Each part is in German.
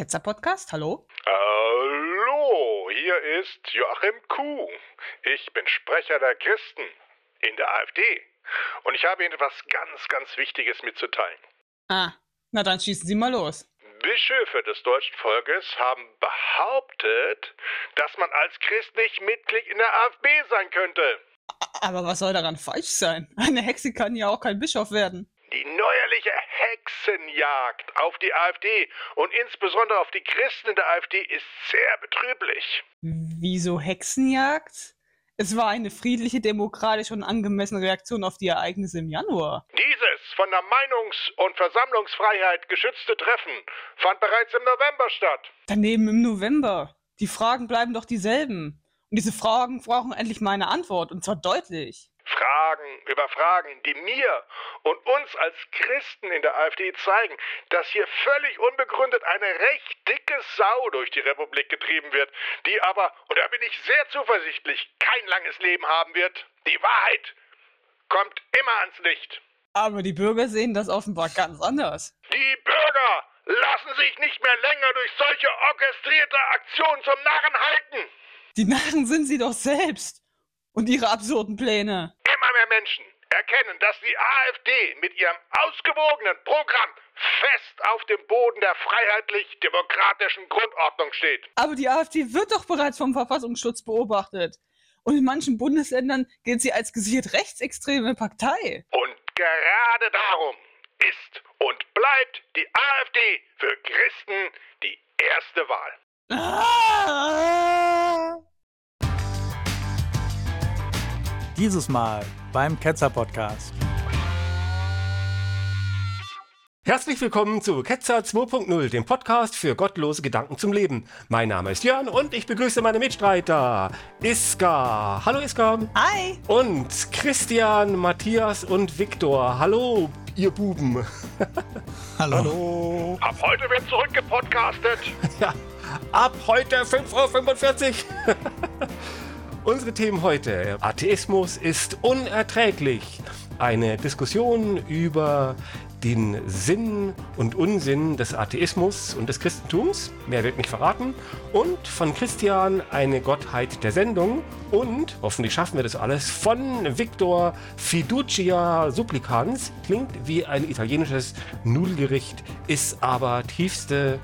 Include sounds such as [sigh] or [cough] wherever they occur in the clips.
Ketzer Podcast, hallo? Hallo, hier ist Joachim Kuh. Ich bin Sprecher der Christen in der AfD. Und ich habe Ihnen etwas ganz, ganz Wichtiges mitzuteilen. Ah, na dann schießen Sie mal los. Bischöfe des deutschen Volkes haben behauptet, dass man als Christ nicht Mitglied in der AfD sein könnte. Aber was soll daran falsch sein? Eine Hexe kann ja auch kein Bischof werden. Die neuerliche Hexenjagd auf die AfD und insbesondere auf die Christen in der AfD ist sehr betrüblich. Wieso Hexenjagd? Es war eine friedliche, demokratische und angemessene Reaktion auf die Ereignisse im Januar. Dieses von der Meinungs- und Versammlungsfreiheit geschützte Treffen fand bereits im November statt. Daneben im November. Die Fragen bleiben doch dieselben. Und diese Fragen brauchen endlich meine Antwort, und zwar deutlich. Fragen über Fragen, die mir und uns als Christen in der AfD zeigen, dass hier völlig unbegründet eine recht dicke Sau durch die Republik getrieben wird, die aber, und da bin ich sehr zuversichtlich, kein langes Leben haben wird. Die Wahrheit kommt immer ans Licht. Aber die Bürger sehen das offenbar ganz anders. Die Bürger lassen sich nicht mehr länger durch solche orchestrierte Aktionen zum Narren halten. Die Narren sind sie doch selbst. Und ihre absurden Pläne. Immer mehr Menschen erkennen, dass die AfD mit ihrem ausgewogenen Programm fest auf dem Boden der freiheitlich-demokratischen Grundordnung steht. Aber die AfD wird doch bereits vom Verfassungsschutz beobachtet. Und in manchen Bundesländern gilt sie als gesichert rechtsextreme Partei. Und gerade darum ist und bleibt die AfD für Christen die erste Wahl. Ah! Dieses Mal beim Ketzer Podcast. Herzlich willkommen zu Ketzer 2.0, dem Podcast für gottlose Gedanken zum Leben. Mein Name ist Jörn und ich begrüße meine Mitstreiter Iska. Hallo Iska. Hi. Und Christian, Matthias und Viktor. Hallo, ihr Buben. Hallo. Hallo. Ab heute wird zurückgepodcastet. Ja, ab heute 5.45 Uhr. Unsere Themen heute. Atheismus ist unerträglich. Eine Diskussion über den Sinn und Unsinn des Atheismus und des Christentums. Mehr wird nicht verraten. Und von Christian eine Gottheit der Sendung. Und, hoffentlich schaffen wir das alles, von Victor Fiducia Supplicans. Klingt wie ein italienisches Nudelgericht, ist aber tiefste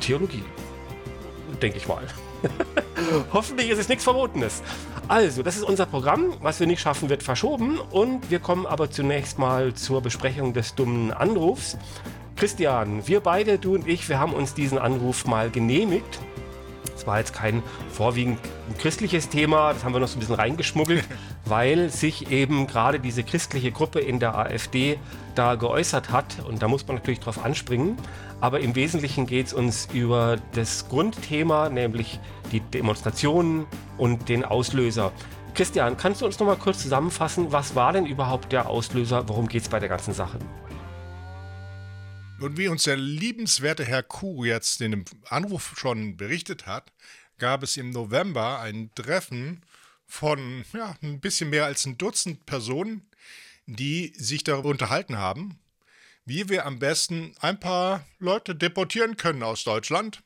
Theologie. Denke ich mal. [laughs] Hoffentlich ist es nichts Verbotenes. Also, das ist unser Programm. Was wir nicht schaffen, wird verschoben. Und wir kommen aber zunächst mal zur Besprechung des dummen Anrufs. Christian, wir beide, du und ich, wir haben uns diesen Anruf mal genehmigt. Es war jetzt kein vorwiegend christliches Thema, das haben wir noch so ein bisschen reingeschmuggelt, [laughs] weil sich eben gerade diese christliche Gruppe in der AfD da geäußert hat. Und da muss man natürlich drauf anspringen. Aber im Wesentlichen geht es uns über das Grundthema, nämlich die Demonstrationen und den Auslöser. Christian, kannst du uns noch mal kurz zusammenfassen, was war denn überhaupt der Auslöser? Worum geht es bei der ganzen Sache? Und wie uns der liebenswerte Herr Kuh jetzt in dem Anruf schon berichtet hat, gab es im November ein Treffen von ja, ein bisschen mehr als ein Dutzend Personen, die sich darüber unterhalten haben, wie wir am besten ein paar Leute deportieren können aus Deutschland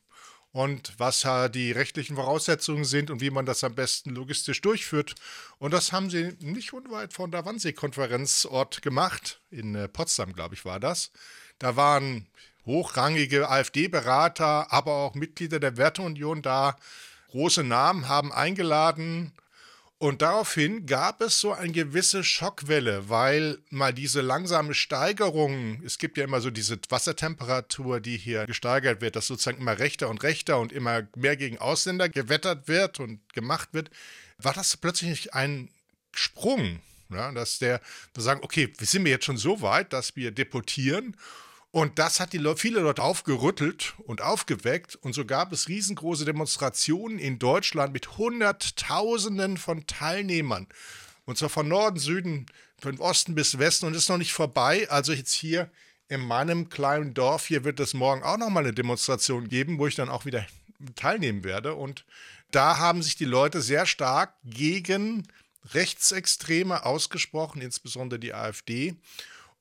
und was die rechtlichen Voraussetzungen sind und wie man das am besten logistisch durchführt. Und das haben sie nicht unweit von der Wannsee-Konferenzort gemacht, in äh, Potsdam, glaube ich, war das. Da waren hochrangige AfD-Berater, aber auch Mitglieder der Werteunion da. Große Namen haben eingeladen. Und daraufhin gab es so eine gewisse Schockwelle, weil mal diese langsame Steigerung, es gibt ja immer so diese Wassertemperatur, die hier gesteigert wird, dass sozusagen immer rechter und rechter und immer mehr gegen Ausländer gewettert wird und gemacht wird, war das plötzlich ein Sprung. Ja, dass der, da sagen, okay, wir sind jetzt schon so weit, dass wir deportieren und das hat die Leute, viele Leute aufgerüttelt und aufgeweckt. Und so gab es riesengroße Demonstrationen in Deutschland mit Hunderttausenden von Teilnehmern. Und zwar von Norden, Süden, von Osten bis Westen. Und ist noch nicht vorbei. Also jetzt hier in meinem kleinen Dorf, hier wird es morgen auch nochmal eine Demonstration geben, wo ich dann auch wieder teilnehmen werde. Und da haben sich die Leute sehr stark gegen Rechtsextreme ausgesprochen, insbesondere die AfD.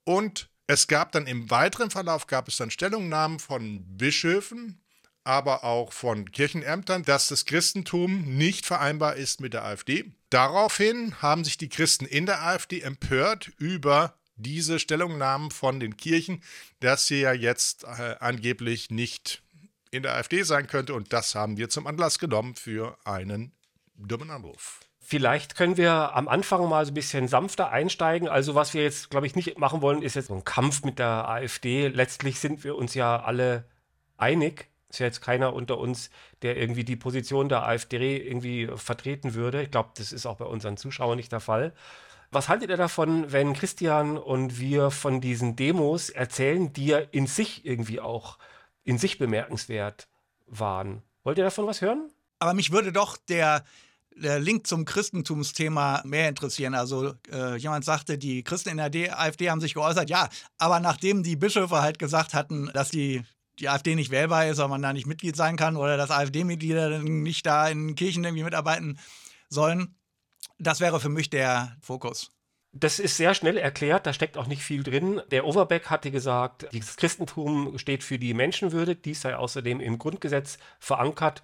Und es gab dann im weiteren Verlauf gab es dann Stellungnahmen von Bischöfen aber auch von Kirchenämtern, dass das Christentum nicht vereinbar ist mit der AfD. Daraufhin haben sich die Christen in der AfD empört über diese Stellungnahmen von den Kirchen, dass sie ja jetzt äh, angeblich nicht in der AfD sein könnte. Und das haben wir zum Anlass genommen für einen dummen Anruf. Vielleicht können wir am Anfang mal so ein bisschen sanfter einsteigen. Also was wir jetzt, glaube ich, nicht machen wollen, ist jetzt so ein Kampf mit der AfD. Letztlich sind wir uns ja alle einig. Ist ja jetzt keiner unter uns, der irgendwie die Position der AfD irgendwie vertreten würde. Ich glaube, das ist auch bei unseren Zuschauern nicht der Fall. Was haltet ihr davon, wenn Christian und wir von diesen Demos erzählen, die ja in sich irgendwie auch in sich bemerkenswert waren? Wollt ihr davon was hören? Aber mich würde doch der der Link zum Christentumsthema mehr interessieren. Also äh, jemand sagte, die Christen in der D AfD haben sich geäußert, ja, aber nachdem die Bischöfe halt gesagt hatten, dass die, die AfD nicht wählbar ist, weil man da nicht Mitglied sein kann oder dass AfD-Mitglieder nicht da in Kirchen irgendwie mitarbeiten sollen, das wäre für mich der Fokus. Das ist sehr schnell erklärt, da steckt auch nicht viel drin. Der Overbeck hatte gesagt, das Christentum steht für die Menschenwürde, dies sei außerdem im Grundgesetz verankert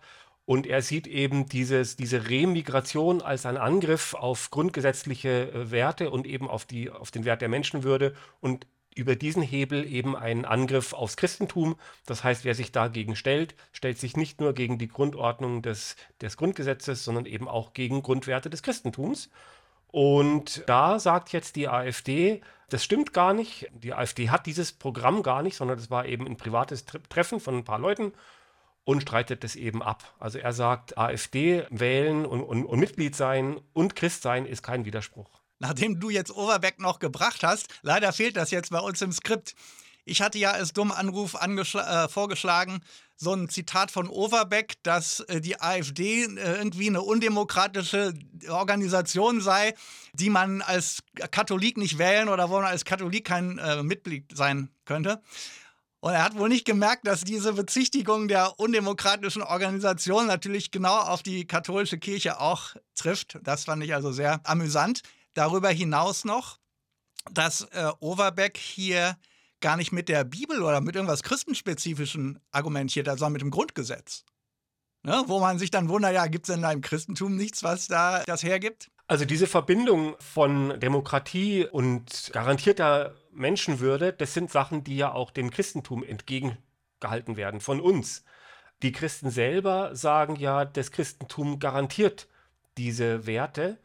und er sieht eben dieses, diese Remigration als einen Angriff auf grundgesetzliche äh, Werte und eben auf, die, auf den Wert der Menschenwürde und über diesen Hebel eben einen Angriff aufs Christentum. Das heißt, wer sich dagegen stellt, stellt sich nicht nur gegen die Grundordnung des, des Grundgesetzes, sondern eben auch gegen Grundwerte des Christentums. Und da sagt jetzt die AfD, das stimmt gar nicht. Die AfD hat dieses Programm gar nicht, sondern das war eben ein privates Treffen von ein paar Leuten und streitet das eben ab. Also er sagt, AfD wählen und, und, und Mitglied sein und Christ sein ist kein Widerspruch. Nachdem du jetzt Overbeck noch gebracht hast, leider fehlt das jetzt bei uns im Skript. Ich hatte ja als dummen Anruf äh, vorgeschlagen, so ein Zitat von Overbeck, dass äh, die AfD äh, irgendwie eine undemokratische Organisation sei, die man als Katholik nicht wählen oder wo man als Katholik kein äh, Mitglied sein könnte. Und er hat wohl nicht gemerkt, dass diese Bezichtigung der undemokratischen Organisation natürlich genau auf die katholische Kirche auch trifft. Das fand ich also sehr amüsant. Darüber hinaus noch, dass äh, Overbeck hier gar nicht mit der Bibel oder mit irgendwas Christenspezifischen argumentiert, sondern mit dem Grundgesetz. Ne? Wo man sich dann wundert, ja, gibt es denn da im Christentum nichts, was da das hergibt? Also diese Verbindung von Demokratie und garantierter Menschenwürde, das sind Sachen, die ja auch dem Christentum entgegengehalten werden von uns. Die Christen selber sagen ja, das Christentum garantiert diese Werte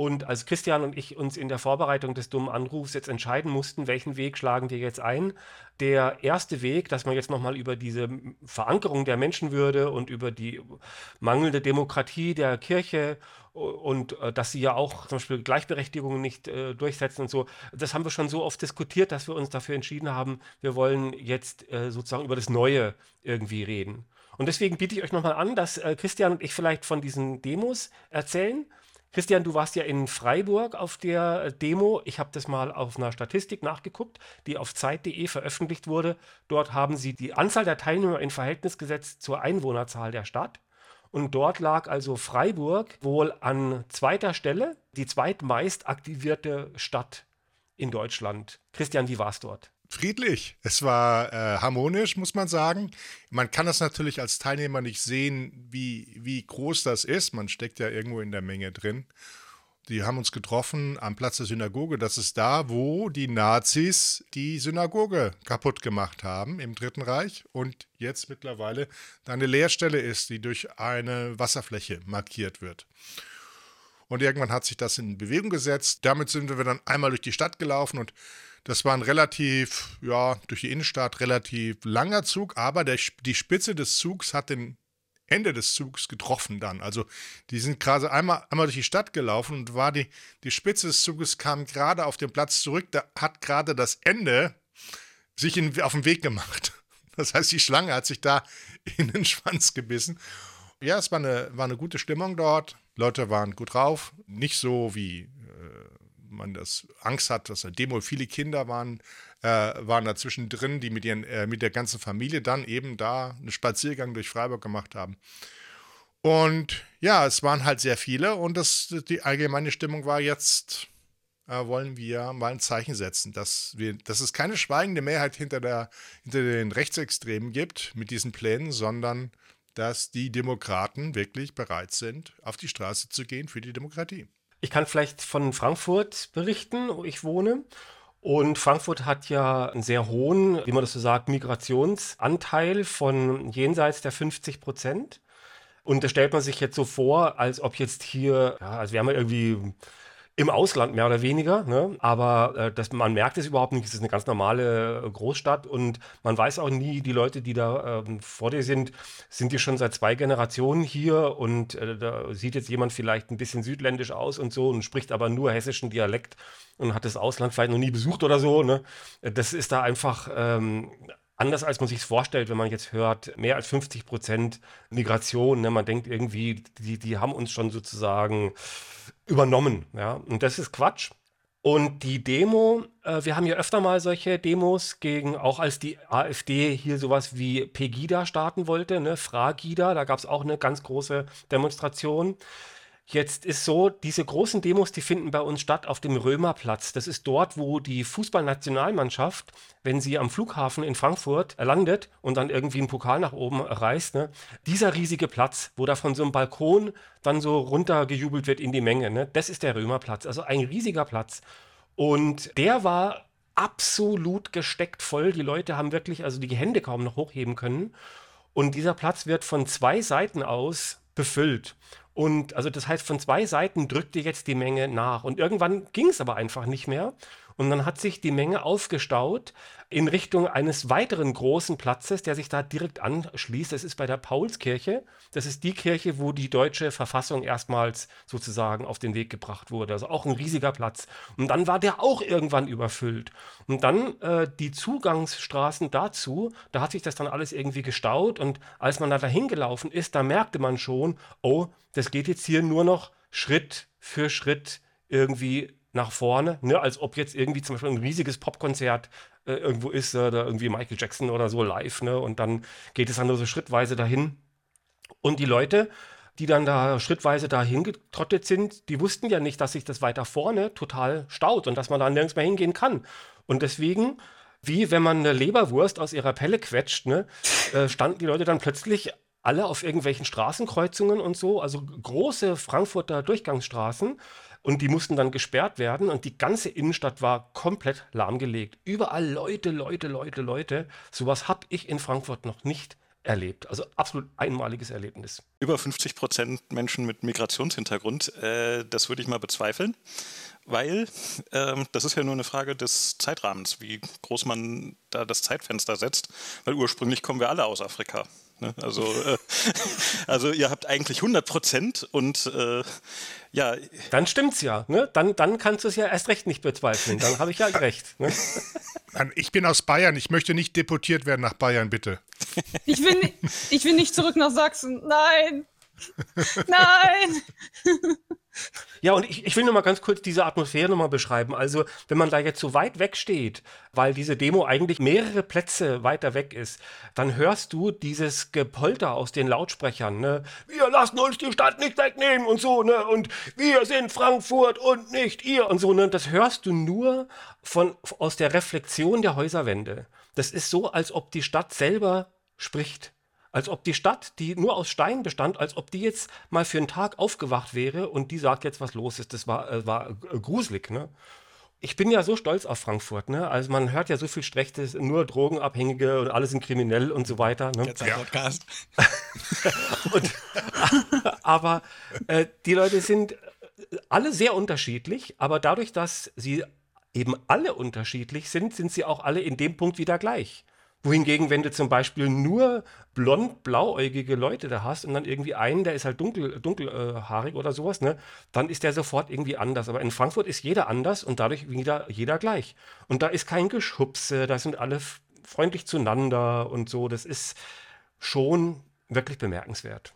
und als Christian und ich uns in der Vorbereitung des dummen Anrufs jetzt entscheiden mussten, welchen Weg schlagen wir jetzt ein, der erste Weg, dass man jetzt nochmal über diese Verankerung der Menschenwürde und über die mangelnde Demokratie der Kirche und äh, dass sie ja auch zum Beispiel Gleichberechtigung nicht äh, durchsetzen und so, das haben wir schon so oft diskutiert, dass wir uns dafür entschieden haben, wir wollen jetzt äh, sozusagen über das Neue irgendwie reden. Und deswegen biete ich euch nochmal an, dass äh, Christian und ich vielleicht von diesen Demos erzählen Christian, du warst ja in Freiburg auf der äh, Demo. Ich habe das mal auf einer Statistik nachgeguckt, die auf Zeit.de veröffentlicht wurde. Dort haben sie die Anzahl der Teilnehmer in Verhältnis gesetzt zur Einwohnerzahl der Stadt. Und dort lag also Freiburg wohl an zweiter Stelle, die zweitmeist aktivierte Stadt in Deutschland. Christian, wie war es dort? Friedlich. Es war äh, harmonisch, muss man sagen. Man kann das natürlich als Teilnehmer nicht sehen, wie, wie groß das ist. Man steckt ja irgendwo in der Menge drin. Die haben uns getroffen am Platz der Synagoge. Das ist da, wo die Nazis die Synagoge kaputt gemacht haben im Dritten Reich und jetzt mittlerweile eine Leerstelle ist, die durch eine Wasserfläche markiert wird. Und irgendwann hat sich das in Bewegung gesetzt. Damit sind wir dann einmal durch die Stadt gelaufen und das war ein relativ, ja, durch die Innenstadt relativ langer Zug, aber der, die Spitze des Zugs hat den Ende des Zugs getroffen dann. Also die sind gerade einmal, einmal durch die Stadt gelaufen und war die, die Spitze des Zuges kam gerade auf den Platz zurück, da hat gerade das Ende sich in, auf den Weg gemacht. [laughs] Das heißt, die Schlange hat sich da [laughs] in den Schwanz gebissen. Ja, es war eine, war eine gute Stimmung dort. Leute waren gut drauf. Nicht so wie man das Angst hat, dass eine Demo viele Kinder waren, äh, waren dazwischen drin, die mit, ihren, äh, mit der ganzen Familie dann eben da einen Spaziergang durch Freiburg gemacht haben. Und ja, es waren halt sehr viele und das, die allgemeine Stimmung war jetzt äh, wollen wir mal ein Zeichen setzen, dass, wir, dass es keine schweigende Mehrheit hinter, der, hinter den Rechtsextremen gibt mit diesen Plänen, sondern dass die Demokraten wirklich bereit sind, auf die Straße zu gehen für die Demokratie. Ich kann vielleicht von Frankfurt berichten, wo ich wohne. Und Frankfurt hat ja einen sehr hohen, wie man das so sagt, Migrationsanteil von jenseits der 50 Prozent. Und das stellt man sich jetzt so vor, als ob jetzt hier, ja, als wären wir irgendwie im Ausland mehr oder weniger. Ne? Aber äh, das, man merkt es überhaupt nicht. Es ist eine ganz normale äh, Großstadt und man weiß auch nie, die Leute, die da äh, vor dir sind, sind die schon seit zwei Generationen hier und äh, da sieht jetzt jemand vielleicht ein bisschen südländisch aus und so und spricht aber nur hessischen Dialekt und hat das Ausland vielleicht noch nie besucht oder so. Ne? Das ist da einfach ähm, anders, als man sich es vorstellt, wenn man jetzt hört, mehr als 50 Prozent Migration. Ne? Man denkt irgendwie, die, die haben uns schon sozusagen übernommen. Ja? Und das ist Quatsch. Und die Demo, äh, wir haben ja öfter mal solche Demos gegen, auch als die AfD hier sowas wie Pegida starten wollte, ne, Fragida, da gab es auch eine ganz große Demonstration. Jetzt ist so, diese großen Demos, die finden bei uns statt auf dem Römerplatz. Das ist dort, wo die Fußballnationalmannschaft, wenn sie am Flughafen in Frankfurt landet und dann irgendwie einen Pokal nach oben reißt, ne, dieser riesige Platz, wo da von so einem Balkon dann so runtergejubelt wird in die Menge, ne, das ist der Römerplatz. Also ein riesiger Platz. Und der war absolut gesteckt voll. Die Leute haben wirklich also die Hände kaum noch hochheben können. Und dieser Platz wird von zwei Seiten aus befüllt. Und also das heißt, von zwei Seiten drückte jetzt die Menge nach. Und irgendwann ging es aber einfach nicht mehr. Und dann hat sich die Menge aufgestaut in Richtung eines weiteren großen Platzes, der sich da direkt anschließt. Das ist bei der Paulskirche. Das ist die Kirche, wo die deutsche Verfassung erstmals sozusagen auf den Weg gebracht wurde. Also auch ein riesiger Platz. Und dann war der auch irgendwann überfüllt. Und dann äh, die Zugangsstraßen dazu, da hat sich das dann alles irgendwie gestaut. Und als man da dahin gelaufen ist, da merkte man schon, oh, das geht jetzt hier nur noch Schritt für Schritt irgendwie nach vorne, ne? als ob jetzt irgendwie zum Beispiel ein riesiges Popkonzert äh, irgendwo ist, äh, da irgendwie Michael Jackson oder so live, ne? und dann geht es dann nur so schrittweise dahin. Und die Leute, die dann da schrittweise dahin getrottet sind, die wussten ja nicht, dass sich das weiter vorne total staut und dass man da nirgends mehr hingehen kann. Und deswegen, wie wenn man eine Leberwurst aus ihrer Pelle quetscht, ne, äh, standen die Leute dann plötzlich alle auf irgendwelchen Straßenkreuzungen und so, also große Frankfurter Durchgangsstraßen. Und die mussten dann gesperrt werden und die ganze Innenstadt war komplett lahmgelegt. Überall Leute, Leute, Leute, Leute. Sowas habe ich in Frankfurt noch nicht erlebt. Also absolut einmaliges Erlebnis. Über 50 Prozent Menschen mit Migrationshintergrund, äh, das würde ich mal bezweifeln, weil äh, das ist ja nur eine Frage des Zeitrahmens, wie groß man da das Zeitfenster setzt, weil ursprünglich kommen wir alle aus Afrika. Ne? Also, äh, [laughs] also ihr habt eigentlich 100 Prozent und äh, ja. Dann stimmt's ja. Ne? Dann, dann kannst du es ja erst recht nicht bezweifeln. Dann habe ich ja recht. Ne? Ich bin aus Bayern. Ich möchte nicht deportiert werden nach Bayern, bitte. Ich will, ich will nicht zurück nach Sachsen. Nein. Nein. Ja, und ich, ich will nur mal ganz kurz diese Atmosphäre nochmal beschreiben. Also, wenn man da jetzt so weit weg steht, weil diese Demo eigentlich mehrere Plätze weiter weg ist, dann hörst du dieses Gepolter aus den Lautsprechern, ne? Wir lassen uns die Stadt nicht wegnehmen und so, ne? Und wir sind Frankfurt und nicht ihr und so, ne? Das hörst du nur von, aus der Reflexion der Häuserwände. Das ist so, als ob die Stadt selber spricht. Als ob die Stadt, die nur aus Stein bestand, als ob die jetzt mal für einen Tag aufgewacht wäre und die sagt jetzt, was los ist. Das war, äh, war äh, gruselig, ne? Ich bin ja so stolz auf Frankfurt, ne? Also man hört ja so viel Schlechtes, nur Drogenabhängige und alle sind kriminell und so weiter. Ne? Jetzt ein Podcast. [laughs] und, aber äh, die Leute sind alle sehr unterschiedlich, aber dadurch, dass sie eben alle unterschiedlich sind, sind sie auch alle in dem Punkt wieder gleich. Wohingegen, wenn du zum Beispiel nur blond-blauäugige Leute da hast und dann irgendwie einen, der ist halt dunkel, dunkelhaarig oder sowas, ne, dann ist der sofort irgendwie anders. Aber in Frankfurt ist jeder anders und dadurch wieder jeder gleich. Und da ist kein Geschubse, da sind alle freundlich zueinander und so. Das ist schon wirklich bemerkenswert.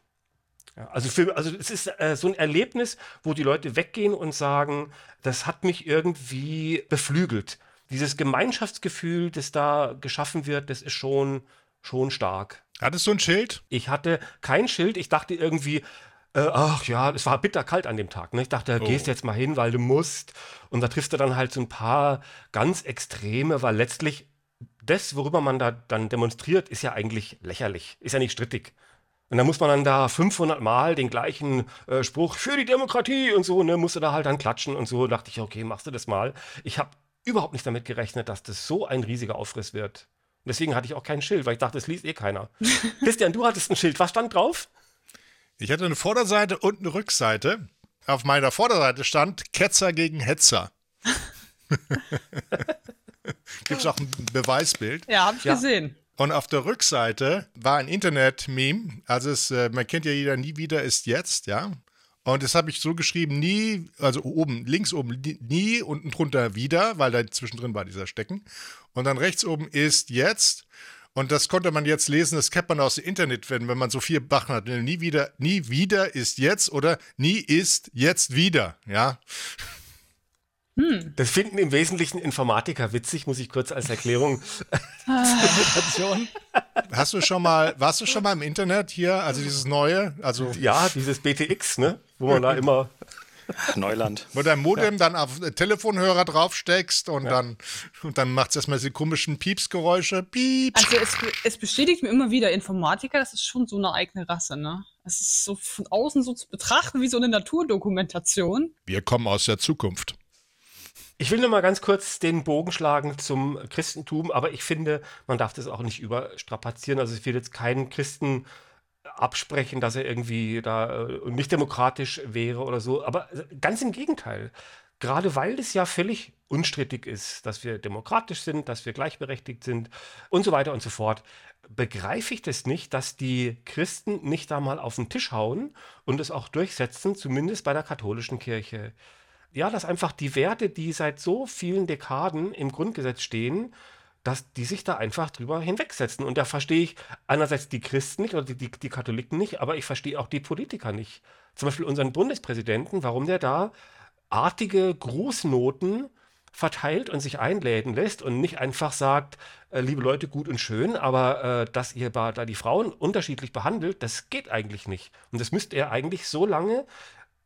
Ja, also, für, also es ist äh, so ein Erlebnis, wo die Leute weggehen und sagen, das hat mich irgendwie beflügelt dieses Gemeinschaftsgefühl, das da geschaffen wird, das ist schon, schon stark. Hattest du ein Schild? Ich hatte kein Schild. Ich dachte irgendwie, Äh, ach ja, es war bitterkalt an dem Tag. Ne? Ich dachte, Oh. gehst jetzt mal hin, weil du musst. Und da triffst du dann halt so ein paar ganz Extreme, weil letztlich das, worüber man da dann demonstriert, ist ja eigentlich lächerlich, ist ja nicht strittig. Und dann muss man dann da 500 Mal den gleichen äh, Spruch für die Demokratie und so, ne, musst du da halt dann klatschen und so. dachte ich, okay, machst du das mal. Ich habe überhaupt nicht damit gerechnet, dass das so ein riesiger Aufriss wird. Und deswegen hatte ich auch kein Schild, weil ich dachte, das liest eh keiner. [laughs] Christian, du hattest ein Schild. Was stand drauf? Ich hatte eine Vorderseite und eine Rückseite. Auf meiner Vorderseite stand Ketzer gegen Hetzer. [laughs] Gibt es auch ein Beweisbild. Ja, habe ich Ja. gesehen. Und auf der Rückseite war ein Internet-Meme. Also es, äh, man kennt ja jeder, nie wieder ist jetzt, ja. Und das habe ich so geschrieben, nie, also oben, links oben nie- unten drunter wieder, weil da zwischendrin war dieser Stecken. Und dann rechts oben ist jetzt. Und das konnte man jetzt lesen, das kennt man aus dem Internet, wenn, wenn man so vier Bachen hat. Nie wieder, nie wieder ist jetzt oder nie ist jetzt wieder, ja. Das finden im Wesentlichen Informatiker witzig, muss ich kurz als Erklärung. [laughs] Hast du schon mal, warst du schon mal im Internet hier, also dieses neue, also Ja, dieses BTX, ne? Wo man da [laughs] immer. Neuland. Wo dein Modem dann auf den Telefonhörer draufsteckst und dann, und dann macht es erstmal diese komischen Piepsgeräusche. Piep. Also es, es bestätigt mir immer wieder, Informatiker, das ist schon so eine eigene Rasse, ne? Es ist so von außen so zu betrachten wie so eine Naturdokumentation. Wir kommen aus der Zukunft. Ich will nur mal ganz kurz den Bogen schlagen zum Christentum, aber ich finde, man darf das auch nicht überstrapazieren. Also ich will jetzt keinen Christen absprechen, dass er irgendwie da äh, nicht demokratisch wäre oder so. Aber ganz im Gegenteil. Gerade weil es ja völlig unstrittig ist, dass wir demokratisch sind, dass wir gleichberechtigt sind und so weiter und so fort, begreife ich das nicht, dass die Christen nicht da mal auf den Tisch hauen und es auch durchsetzen, zumindest bei der katholischen Kirche. Ja, dass einfach die Werte, die seit so vielen Dekaden im Grundgesetz stehen, dass die sich da einfach drüber hinwegsetzen. Und da verstehe ich einerseits die Christen nicht oder die, die, die Katholiken nicht, aber ich verstehe auch die Politiker nicht. Zum Beispiel unseren Bundespräsidenten, warum der da artige Grußnoten verteilt und sich einladen lässt und nicht einfach sagt, äh, liebe Leute, gut und schön, aber äh, dass ihr da die Frauen unterschiedlich behandelt, das geht eigentlich nicht. Und das müsste er eigentlich so lange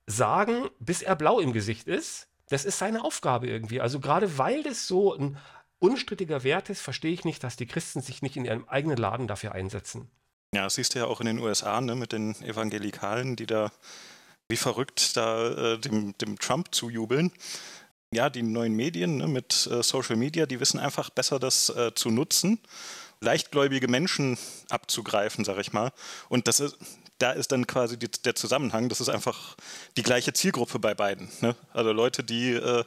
sagen, bis er blau im Gesicht ist. Das ist seine Aufgabe irgendwie. Also gerade weil das so ein unstrittiger Wert ist, verstehe ich nicht, dass die Christen sich nicht in ihrem eigenen Laden dafür einsetzen. Ja, das siehst du ja auch in den USA, ne, mit den Evangelikalen, die da wie verrückt da äh, dem, dem Trump zujubeln. Ja, die neuen Medien ne, mit äh, Social Media, die wissen einfach besser, das äh, zu nutzen, leichtgläubige Menschen abzugreifen, sag ich mal. Und das ist, da ist dann quasi die, der Zusammenhang, das ist einfach die gleiche Zielgruppe bei beiden. Ne? Also Leute, die äh,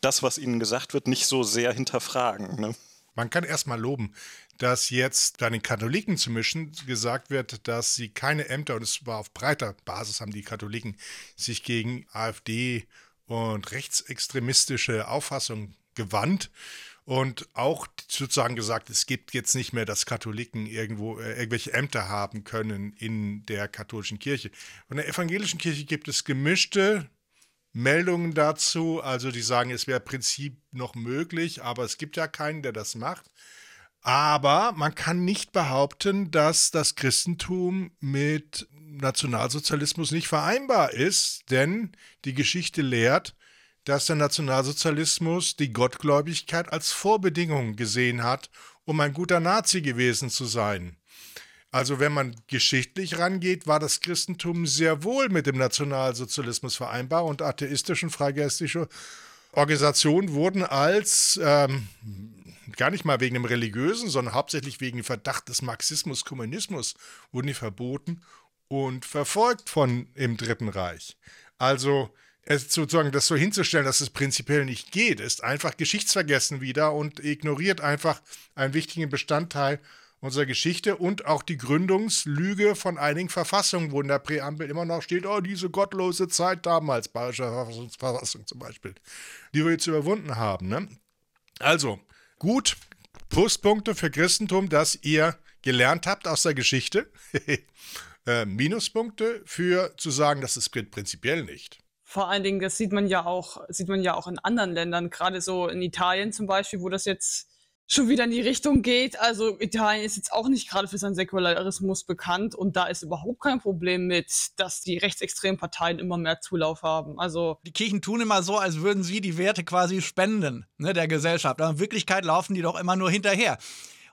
das, was ihnen gesagt wird, nicht so sehr hinterfragen. Ne? Man kann erstmal loben, dass jetzt bei den Katholiken zu mischen gesagt wird, dass sie keine Ämter, und es war auf breiter Basis, haben die Katholiken sich gegen AfD und rechtsextremistische Auffassung gewandt und auch sozusagen gesagt, es gibt jetzt nicht mehr, dass Katholiken irgendwo äh, irgendwelche Ämter haben können in der katholischen Kirche. Von der evangelischen Kirche gibt es gemischte Meldungen dazu, also die sagen, es wäre Prinzip noch möglich, aber es gibt ja keinen, der das macht. Aber man kann nicht behaupten, dass das Christentum mit Nationalsozialismus nicht vereinbar ist, denn die Geschichte lehrt, dass der Nationalsozialismus die Gottgläubigkeit als Vorbedingung gesehen hat, um ein guter Nazi gewesen zu sein. Also wenn man geschichtlich rangeht, war das Christentum sehr wohl mit dem Nationalsozialismus vereinbar und atheistische und freigeistliche Organisationen wurden als ähm, gar nicht mal wegen dem religiösen, sondern hauptsächlich wegen Verdacht des Marxismus, Kommunismus wurden die verboten und verfolgt von im Dritten Reich. Also sozusagen das so hinzustellen, dass es prinzipiell nicht geht, ist einfach geschichtsvergessen wieder und ignoriert einfach einen wichtigen Bestandteil unserer Geschichte und auch die Gründungslüge von einigen Verfassungen, wo in der Präambel immer noch steht, oh, diese gottlose Zeit damals, Bayerische Verfassung zum Beispiel, die wir jetzt überwunden haben. Ne? Also, gut, Pluspunkte für Christentum, dass ihr gelernt habt aus der Geschichte. [laughs] äh, Minuspunkte für zu sagen, das ist prinzipiell nicht. Vor allen Dingen, das sieht man ja auch, sieht man ja auch in anderen Ländern, gerade so in Italien zum Beispiel, wo das jetzt schon wieder in die Richtung geht. Also Italien ist jetzt auch nicht gerade für seinen Säkularismus bekannt und da ist überhaupt kein Problem mit, dass die rechtsextremen Parteien immer mehr Zulauf haben. Also die Kirchen tun immer so, als würden sie die Werte quasi spenden ne, der Gesellschaft. Aber in Wirklichkeit laufen die doch immer nur hinterher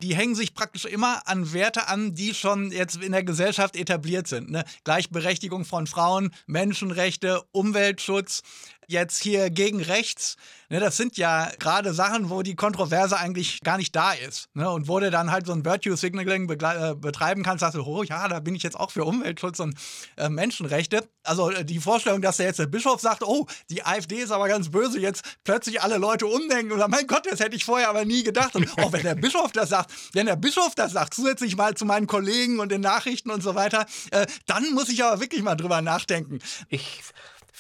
die hängen sich praktisch immer an Werte an, die schon jetzt in der Gesellschaft etabliert sind. Ne? Gleichberechtigung von Frauen, Menschenrechte, Umweltschutz, jetzt hier gegen rechts. Ne, das sind ja gerade Sachen, wo die Kontroverse eigentlich gar nicht da ist. Ne, und wo du dann halt so ein Virtue Signaling äh, betreiben kannst, sagst du, oh ja, da bin ich jetzt auch für Umweltschutz und äh, Menschenrechte. Also äh, die Vorstellung, dass der jetzt der Bischof sagt, oh, die AfD ist aber ganz böse, jetzt plötzlich alle Leute umdenken oder mein Gott, das hätte ich vorher aber nie gedacht. Und oh, wenn der [laughs] Bischof das sagt, wenn der Bischof das sagt, zusätzlich mal zu meinen Kollegen und den Nachrichten und so weiter, äh, dann muss ich aber wirklich mal drüber nachdenken. Ich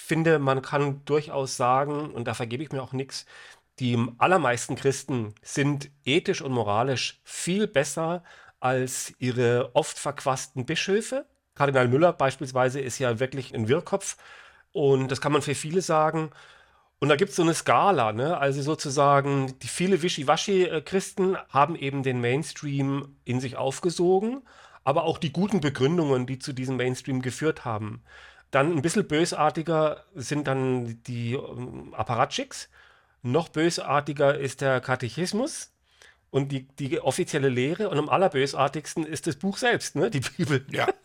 finde, man kann durchaus sagen, und da vergebe ich mir auch nichts, die allermeisten Christen sind ethisch und moralisch viel besser als ihre oft verquasten Bischöfe. Kardinal Müller beispielsweise ist ja wirklich ein Wirrkopf und das kann man für viele sagen. Und da gibt es so eine Skala, ne? also sozusagen die viele Wischiwaschi-Christen haben eben den Mainstream in sich aufgesogen, aber auch die guten Begründungen, die zu diesem Mainstream geführt haben. Dann ein bisschen bösartiger sind dann die ähm, Apparatschicks. Noch bösartiger ist der Katechismus und die, die offizielle Lehre. Und am allerbösartigsten ist das Buch selbst, ne? die Bibel. Ja. [laughs]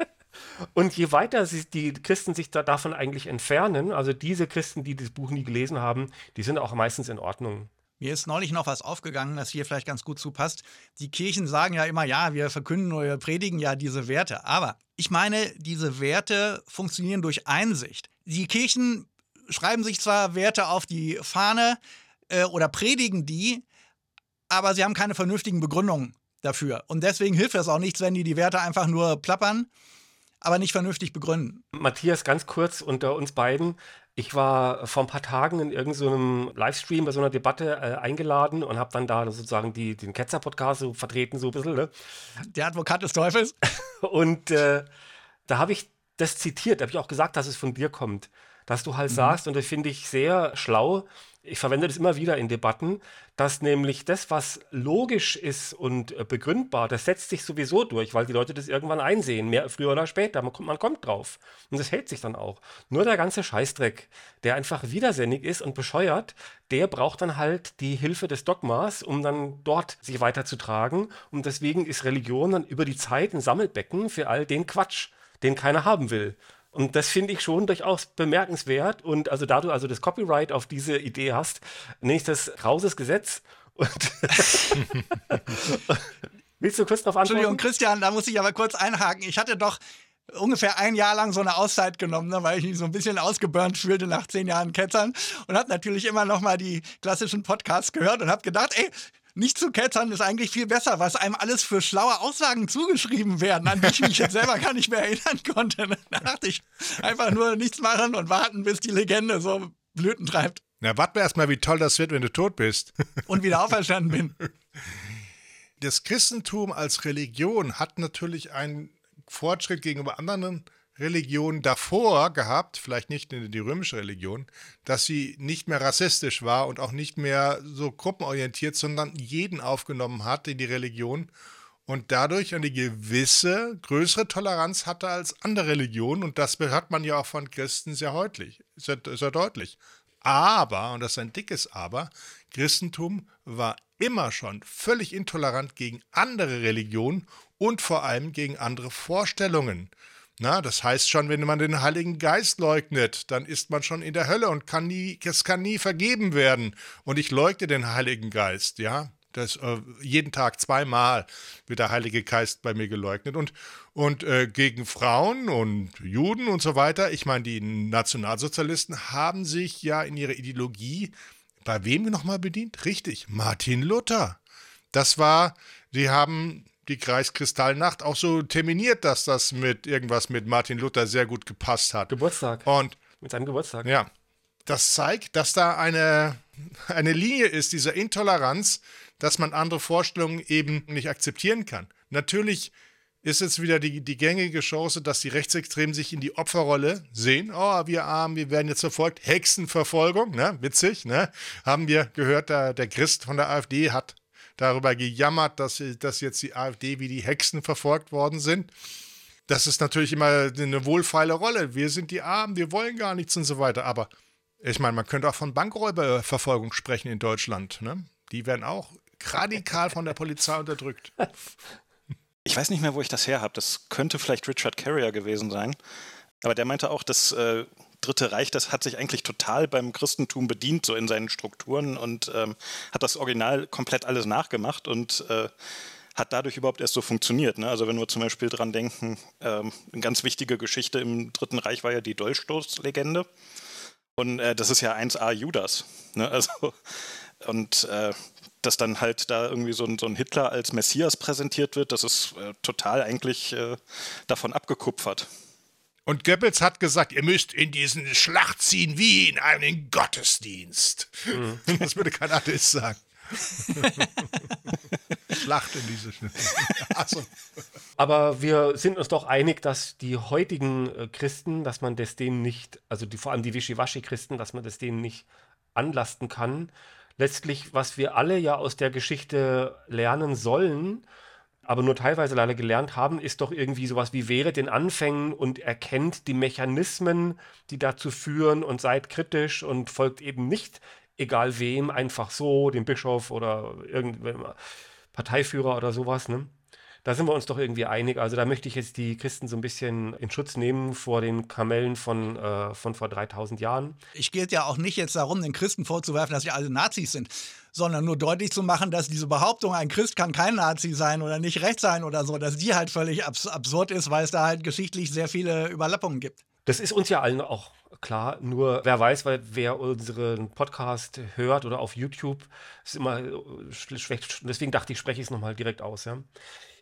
Und je weiter sie, die Christen sich da davon eigentlich entfernen, also diese Christen, die das Buch nie gelesen haben, die sind auch meistens in Ordnung. Mir ist neulich noch was aufgegangen, das hier vielleicht ganz gut zupasst. Die Kirchen sagen ja immer, ja, wir verkünden oder predigen ja diese Werte. Aber ich meine, diese Werte funktionieren durch Einsicht. Die Kirchen schreiben sich zwar Werte auf die Fahne äh, oder predigen die, aber sie haben keine vernünftigen Begründungen dafür. Und deswegen hilft es auch nichts, wenn die die Werte einfach nur plappern, aber nicht vernünftig begründen. Matthias, ganz kurz unter uns beiden. Ich war vor ein paar Tagen in irgendeinem so Livestream bei so einer Debatte äh, eingeladen und habe dann da sozusagen die, den Ketzer-Podcast so vertreten, so ein bisschen. Ne? Der Advokat des Teufels. [laughs] Und äh, da habe ich das zitiert, da habe ich auch gesagt, dass es von dir kommt. Dass du halt mhm. sagst, und das finde ich sehr schlau, ich verwende das immer wieder in Debatten, dass nämlich das, was logisch ist und äh, begründbar, das setzt sich sowieso durch, weil die Leute das irgendwann einsehen, mehr früher oder später. Man kommt, man kommt drauf. Und das hält sich dann auch. Nur der ganze Scheißdreck, der einfach widersinnig ist und bescheuert, der braucht dann halt die Hilfe des Dogmas, um dann dort sich weiterzutragen. Und deswegen ist Religion dann über die Zeit ein Sammelbecken für all den Quatsch, den keiner haben will. Und das finde ich schon durchaus bemerkenswert. Und also da du also das Copyright auf diese Idee hast, nenne ich das krauses Gesetz. [laughs] Willst du kurz darauf antworten? Entschuldigung, Christian, da muss ich aber kurz einhaken. Ich hatte doch ungefähr ein Jahr lang so eine Auszeit genommen, ne, weil ich mich so ein bisschen ausgeburnt fühlte nach zehn Jahren Ketzern und habe natürlich immer noch mal die klassischen Podcasts gehört und habe gedacht, ey, nicht zu ketzern ist eigentlich viel besser, was einem alles für schlaue Aussagen zugeschrieben werden, an die ich mich jetzt selber gar nicht mehr erinnern konnte. [laughs] Da dachte ich, einfach nur nichts machen und warten, bis die Legende so Blüten treibt. Na, warten wir erstmal, wie toll das wird, wenn du tot bist. [laughs] Und wieder auferstanden bin. Das Christentum als Religion hat natürlich einen Fortschritt gegenüber anderen Religion davor gehabt, vielleicht nicht die römische Religion, dass sie nicht mehr rassistisch war und auch nicht mehr so gruppenorientiert, sondern jeden aufgenommen hat in die Religion und dadurch eine gewisse größere Toleranz hatte als andere Religionen und das hat man ja auch von Christen sehr deutlich, sehr, sehr deutlich. Aber, und das ist ein dickes Aber, Christentum war immer schon völlig intolerant gegen andere Religionen und vor allem gegen andere Vorstellungen. Na, das heißt schon, wenn man den Heiligen Geist leugnet, dann ist man schon in der Hölle und kann nie, es kann nie vergeben werden. Und ich leugne den Heiligen Geist, ja. Das, äh, jeden Tag zweimal wird der Heilige Geist bei mir geleugnet. Und, und äh, gegen Frauen und Juden und so weiter, ich meine, die Nationalsozialisten haben sich ja in ihrer Ideologie bei wem nochmal bedient? Richtig, Martin Luther. Das war, die haben die Kreiskristallnacht auch so terminiert, dass das mit irgendwas mit Martin Luther sehr gut gepasst hat. Geburtstag. Und mit seinem Geburtstag. Ja. Das zeigt, dass da eine, eine Linie ist, dieser Intoleranz, dass man andere Vorstellungen eben nicht akzeptieren kann. Natürlich ist jetzt wieder die, die gängige Chance, dass die Rechtsextremen sich in die Opferrolle sehen. Oh, wir Armen, wir werden jetzt verfolgt. Hexenverfolgung, ne? Witzig, ne? Haben wir gehört, der, der Christ von der AfD hat darüber gejammert, dass, dass jetzt die AfD wie die Hexen verfolgt worden sind. Das ist natürlich immer eine wohlfeile Rolle. Wir sind die Armen, wir wollen gar nichts und so weiter. Aber ich meine, man könnte auch von Bankräuberverfolgung sprechen in Deutschland. Ne? Die werden auch radikal von der Polizei unterdrückt. [laughs] Ich weiß nicht mehr, wo ich das her habe. Das könnte vielleicht Richard Carrier gewesen sein. Aber der meinte auch, das äh, Dritte Reich, das hat sich eigentlich total beim Christentum bedient, so in seinen Strukturen und ähm, hat das Original komplett alles nachgemacht und äh, hat dadurch überhaupt erst so funktioniert. Ne? Also wenn wir zum Beispiel dran denken, ähm, eine ganz wichtige Geschichte im Dritten Reich war ja die Dolchstoßlegende. Und äh, das ist ja 1a Judas. Ne? Also, und äh, dass dann halt da irgendwie so ein, so ein, Hitler als Messias präsentiert wird, das ist äh, total eigentlich äh, davon abgekupfert. Und Goebbels hat gesagt, ihr müsst in diesen Schlacht ziehen wie in einen Gottesdienst. Mhm. Das würde kein Atheist sagen. [laughs] Schlacht in diese also. Aber wir sind uns doch einig, dass die heutigen äh, Christen, dass man das denen nicht, also die, vor allem die Wischiwaschi-Christen, dass man das denen nicht anlasten kann. Letztlich, was wir alle ja aus der Geschichte lernen sollen, aber nur teilweise leider gelernt haben, ist doch irgendwie sowas wie wäre den Anfängen und erkennt die Mechanismen, die dazu führen und seid kritisch und folgt eben nicht egal wem, einfach so, dem Bischof oder irgendeinem Parteiführer oder sowas. Ne? Da sind wir uns doch irgendwie einig. Also da möchte ich jetzt die Christen so ein bisschen in Schutz nehmen vor den Kamellen von, äh, von vor 3000 Jahren. Ich geht ja auch nicht jetzt darum, den Christen vorzuwerfen, dass sie alle Nazis sind, sondern nur deutlich zu machen, dass diese Behauptung, ein Christ kann kein Nazi sein oder nicht recht sein oder so, dass die halt völlig abs absurd ist, weil es da halt geschichtlich sehr viele Überlappungen gibt. Das ist uns ja allen auch klar. Nur wer weiß, weil wer unseren Podcast hört oder auf YouTube, ist immer schlecht. Deswegen dachte ich, spreche ich es nochmal direkt aus. Ja.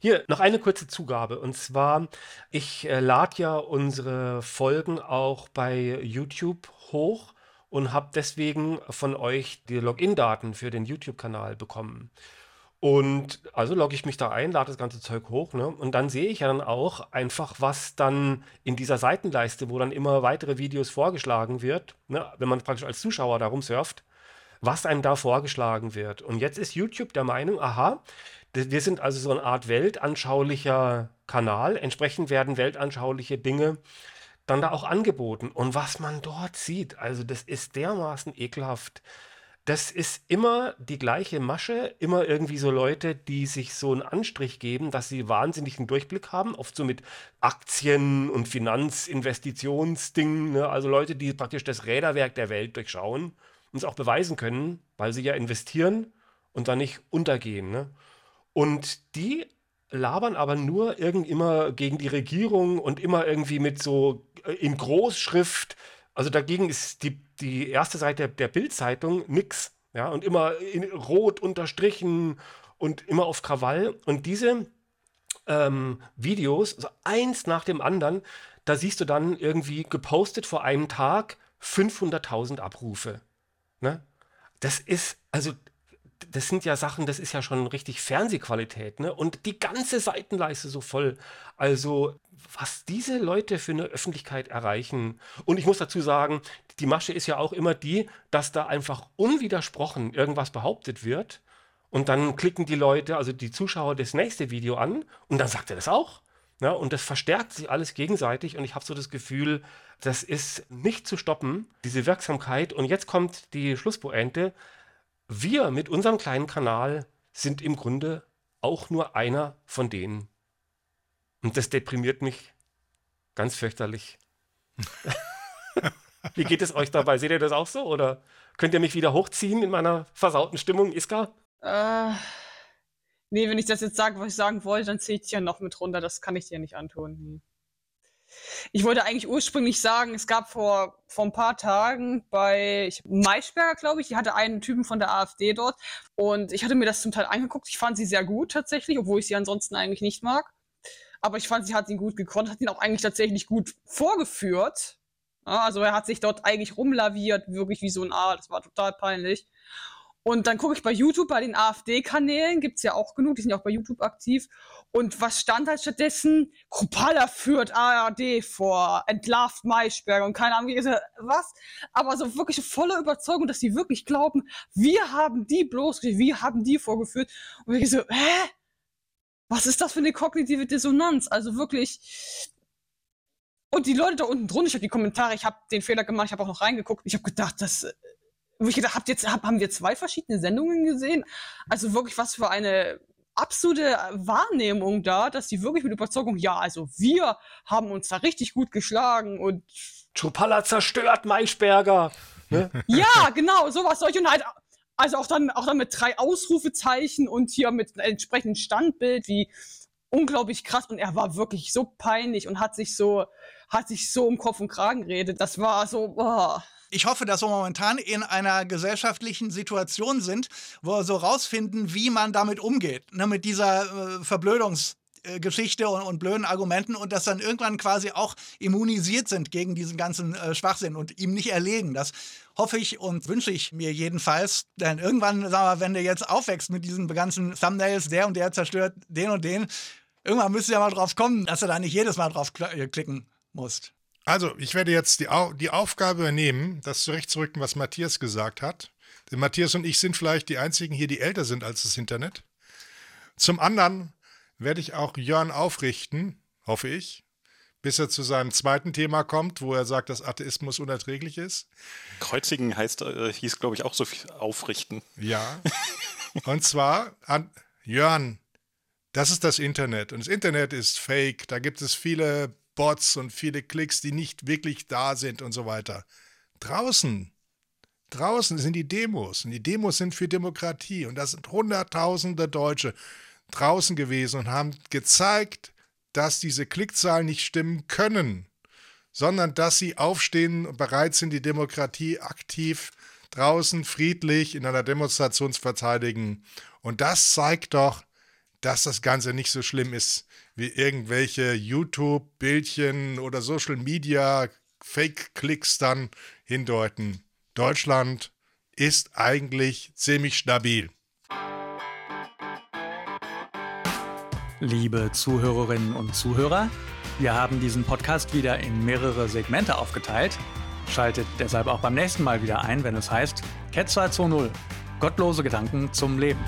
Hier noch eine kurze Zugabe. Und zwar, ich äh, lade ja unsere Folgen auch bei YouTube hoch und habe deswegen von euch die Login-Daten für den YouTube-Kanal bekommen. Und also logge ich mich da ein, lade das ganze Zeug hoch, ne? Und dann sehe ich ja dann auch einfach, was dann in dieser Seitenleiste, wo dann immer weitere Videos vorgeschlagen wird, ne? wenn man praktisch als Zuschauer da rumsurft, was einem da vorgeschlagen wird. Und jetzt ist YouTube der Meinung, aha, wir sind also so eine Art weltanschaulicher Kanal. Entsprechend werden weltanschauliche Dinge dann da auch angeboten. Und was man dort sieht, also das ist dermaßen ekelhaft das ist immer die gleiche Masche, immer irgendwie so Leute, die sich so einen Anstrich geben, dass sie wahnsinnigen Durchblick haben, oft so mit Aktien und Finanzinvestitionsdingen, ne? also Leute, die praktisch das Räderwerk der Welt durchschauen und es auch beweisen können, weil sie ja investieren und dann nicht untergehen. Ne? Und die labern aber nur irgend immer gegen die Regierung und immer irgendwie mit so äh, in Großschrift also dagegen ist die, die erste Seite der, Bildzeitung nix. Ja, und immer in rot unterstrichen und immer auf Krawall. Und diese ähm, Videos, also eins nach dem anderen, da siehst du dann irgendwie gepostet vor einem Tag 500.000 Abrufe. Ne? Das ist, also das sind ja Sachen, das ist ja schon richtig Fernsehqualität, ne? Und die ganze Seitenleiste so voll. Also, was diese Leute für eine Öffentlichkeit erreichen. Und ich muss dazu sagen, die Masche ist ja auch immer die, dass da einfach unwidersprochen irgendwas behauptet wird. Und dann klicken die Leute, also die Zuschauer, das nächste Video an und dann sagt er das auch. Ja, ne? und das verstärkt sich alles gegenseitig und ich habe so das Gefühl, das ist nicht zu stoppen, diese Wirksamkeit. Und jetzt kommt die Schlusspointe wir mit unserem kleinen Kanal sind im Grunde auch nur einer von denen. Und das deprimiert mich ganz fürchterlich. [laughs] Wie geht es euch dabei? Seht ihr das auch so? Oder könnt ihr mich wieder hochziehen in meiner versauten Stimmung, Iska? Äh, nee, wenn ich das jetzt sage, was ich sagen wollte, dann zählt es ja noch mit runter. Das kann ich dir nicht antun. Hm. Ich wollte eigentlich ursprünglich sagen, es gab vor, vor ein paar Tagen bei ich, Maischberger, glaube ich, die hatte einen Typen von der AfD dort und ich hatte mir das zum Teil angeguckt. Ich fand sie sehr gut tatsächlich, obwohl ich sie ansonsten eigentlich nicht mag. Aber ich fand, sie hat ihn gut gekonnt, hat ihn auch eigentlich tatsächlich gut vorgeführt. Also er hat sich dort eigentlich rumlaviert, wirklich wie so ein A, das war total peinlich. Und dann gucke ich bei YouTube, bei den AfD-Kanälen, gibt es ja auch genug, die sind ja auch bei YouTube aktiv. Und was stand halt stattdessen? Kruppalla führt ARD vor, entlarvt Maischberger und keine Ahnung, wie gesagt, was? Aber so wirklich voller Überzeugung, dass sie wirklich glauben, wir haben die bloßgestellt, wir haben die vorgeführt. Und ich so, hä? Was ist das für eine kognitive Dissonanz? Also wirklich. Und die Leute da unten drunter, ich habe die Kommentare, ich habe den Fehler gemacht, ich habe auch noch reingeguckt. Ich habe gedacht, das wo ich gedacht, habt jetzt, hab, haben wir zwei verschiedene Sendungen gesehen? Also wirklich, was für eine absolute Wahrnehmung da, dass die wirklich mit Überzeugung, ja, also wir haben uns da richtig gut geschlagen und. Chupalla zerstört Maischberger. Ne? [laughs] ja, genau, sowas solche und halt, also auch dann, auch dann mit drei Ausrufezeichen und hier mit einem entsprechenden Standbild, wie unglaublich krass und er war wirklich so peinlich und hat sich so, hat sich so um Kopf und Kragen geredet. Das war so, boah ich hoffe, dass wir momentan in einer gesellschaftlichen Situation sind, wo wir so rausfinden, wie man damit umgeht, ne, mit dieser äh, Verblödungs- Geschichte und, und, blöden Argumenten und dass dann irgendwann quasi auch immunisiert sind gegen diesen ganzen äh, Schwachsinn und ihm nicht erlegen. Das hoffe ich und wünsche ich mir jedenfalls. Denn irgendwann, sagen wir, wenn der jetzt aufwächst mit diesen ganzen Thumbnails, der und der zerstört den und den, irgendwann müsst ihr ja mal drauf kommen, dass du da nicht jedes Mal drauf äh, klicken musst. Also, ich werde jetzt die, Au die Aufgabe übernehmen, das zurechtzurücken, was Matthias gesagt hat. Denn Matthias und ich sind vielleicht die einzigen hier, die älter sind als das Internet. Zum anderen werde ich auch Jörn aufrichten, hoffe ich, bis er zu seinem zweiten Thema kommt, wo er sagt, dass Atheismus unerträglich ist. Kreuzigen heißt, äh, hieß, glaube ich, auch so viel aufrichten. Ja. [laughs] Und zwar an Jörn, das ist das Internet. Und das Internet ist fake. Da gibt es viele Bots und viele Klicks, die nicht wirklich da sind und so weiter. Draußen, draußen sind die Demos und die Demos sind für Demokratie und da sind Hunderttausende Deutsche draußen gewesen und haben gezeigt, dass diese Klickzahlen nicht stimmen können, sondern dass sie aufstehen und bereit sind, die Demokratie aktiv draußen friedlich in einer Demonstration zu verteidigen. Und das zeigt doch, dass das Ganze nicht so schlimm ist, wie irgendwelche YouTube-Bildchen oder Social Media Fake-Klicks dann hindeuten. Deutschland ist eigentlich ziemlich stabil. Liebe Zuhörerinnen und Zuhörer, wir haben diesen Podcast wieder in mehrere Segmente aufgeteilt. Schaltet deshalb auch beim nächsten Mal wieder ein, wenn es heißt Ketzer 2.0. Gottlose Gedanken zum Leben.